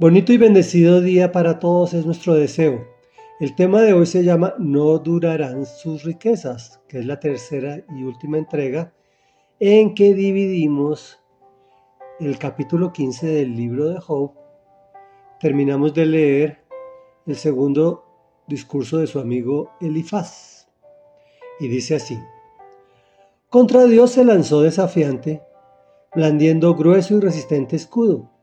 Bonito y bendecido día para todos es nuestro deseo. El tema de hoy se llama No durarán sus riquezas, que es la tercera y última entrega en que dividimos el capítulo 15 del libro de Job. Terminamos de leer el segundo discurso de su amigo Elifaz. Y dice así, Contra Dios se lanzó desafiante, blandiendo grueso y resistente escudo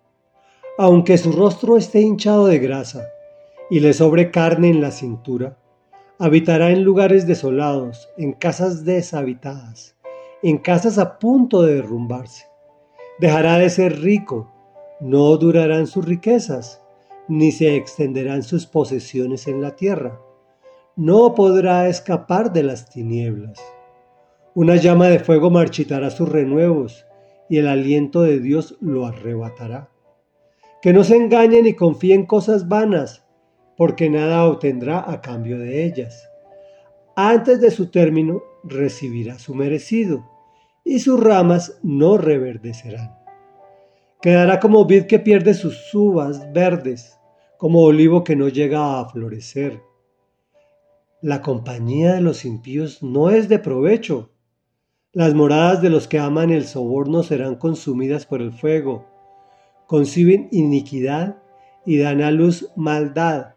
aunque su rostro esté hinchado de grasa y le sobre carne en la cintura, habitará en lugares desolados, en casas deshabitadas, en casas a punto de derrumbarse. Dejará de ser rico, no durarán sus riquezas, ni se extenderán sus posesiones en la tierra. No podrá escapar de las tinieblas. Una llama de fuego marchitará sus renuevos, y el aliento de Dios lo arrebatará que no se engañen y confíen cosas vanas, porque nada obtendrá a cambio de ellas. Antes de su término recibirá su merecido, y sus ramas no reverdecerán. Quedará como vid que pierde sus uvas verdes, como olivo que no llega a florecer. La compañía de los impíos no es de provecho. Las moradas de los que aman el soborno serán consumidas por el fuego conciben iniquidad y dan a luz maldad.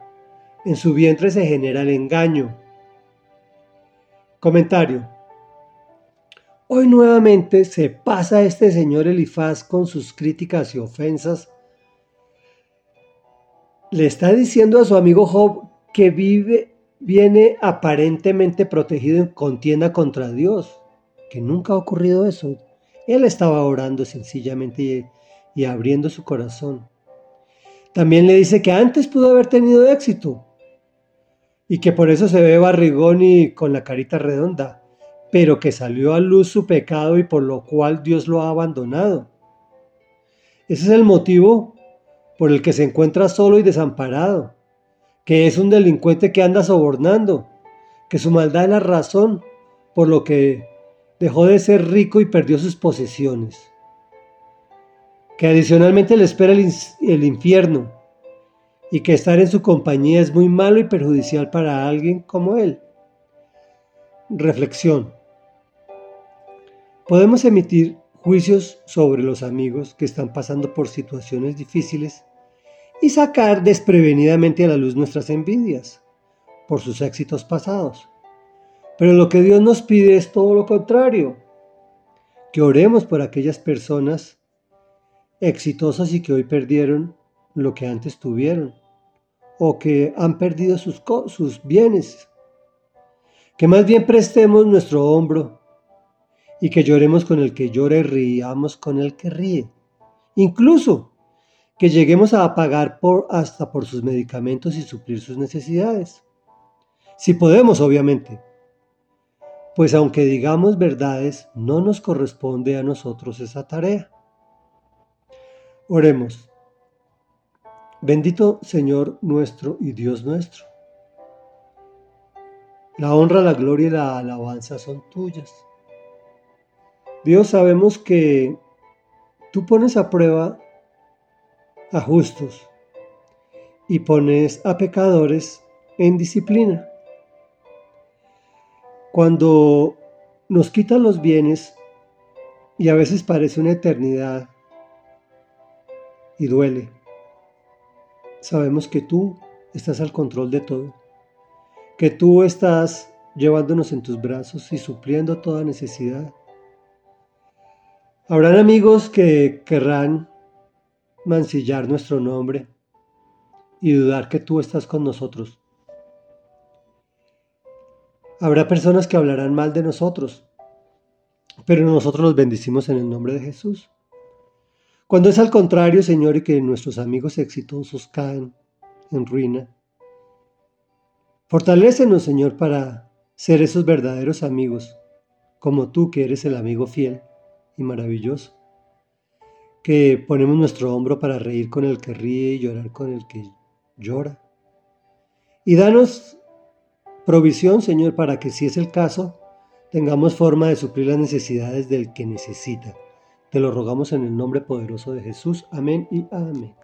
En su vientre se genera el engaño. Comentario. Hoy nuevamente se pasa este señor Elifaz con sus críticas y ofensas. Le está diciendo a su amigo Job que vive, viene aparentemente protegido en contienda contra Dios, que nunca ha ocurrido eso. Él estaba orando sencillamente y abriendo su corazón. También le dice que antes pudo haber tenido éxito y que por eso se ve barrigón y con la carita redonda, pero que salió a luz su pecado y por lo cual Dios lo ha abandonado. Ese es el motivo por el que se encuentra solo y desamparado, que es un delincuente que anda sobornando, que su maldad es la razón por lo que dejó de ser rico y perdió sus posesiones que adicionalmente le espera el, infierno y que estar en su compañía es muy malo y perjudicial para alguien como él. Reflexión. Podemos emitir juicios sobre los amigos que están pasando por situaciones difíciles y sacar desprevenidamente a la luz nuestras envidias por sus éxitos pasados. Pero lo que Dios nos pide es todo lo contrario, que oremos por aquellas personas exitosas y que hoy perdieron lo que antes tuvieron o que han perdido sus, sus bienes. Que más bien prestemos nuestro hombro y que lloremos con el que llora y riamos con el que ríe. Incluso que lleguemos a pagar por, hasta por sus medicamentos y suplir sus necesidades. Si podemos, obviamente. Pues aunque digamos verdades, no nos corresponde a nosotros esa tarea. Oremos. Bendito Señor nuestro y Dios nuestro. La honra, la gloria y la alabanza son tuyas. Dios, sabemos que tú pones a prueba a justos y pones a pecadores en disciplina. Cuando nos quitan los bienes, y a veces parece una eternidad, y duele. Sabemos que tú estás al control de todo, que tú estás llevándonos en tus brazos y supliendo toda necesidad. Habrán amigos que querrán mancillar nuestro nombre y dudar que tú estás con nosotros. Habrá personas que hablarán mal de nosotros, pero nosotros los bendicimos en el nombre de Jesús. Cuando es al contrario, Señor, y que nuestros amigos exitosos caen en ruina, fortalécenos, Señor, para ser esos verdaderos amigos, como tú que eres el amigo fiel y maravilloso, que ponemos nuestro hombro para reír con el que ríe y llorar con el que llora. Y danos provisión, Señor, para que si es el caso, tengamos forma de suplir las necesidades del que necesita te lo rogamos en el nombre poderoso de Jesús. Amén y amén.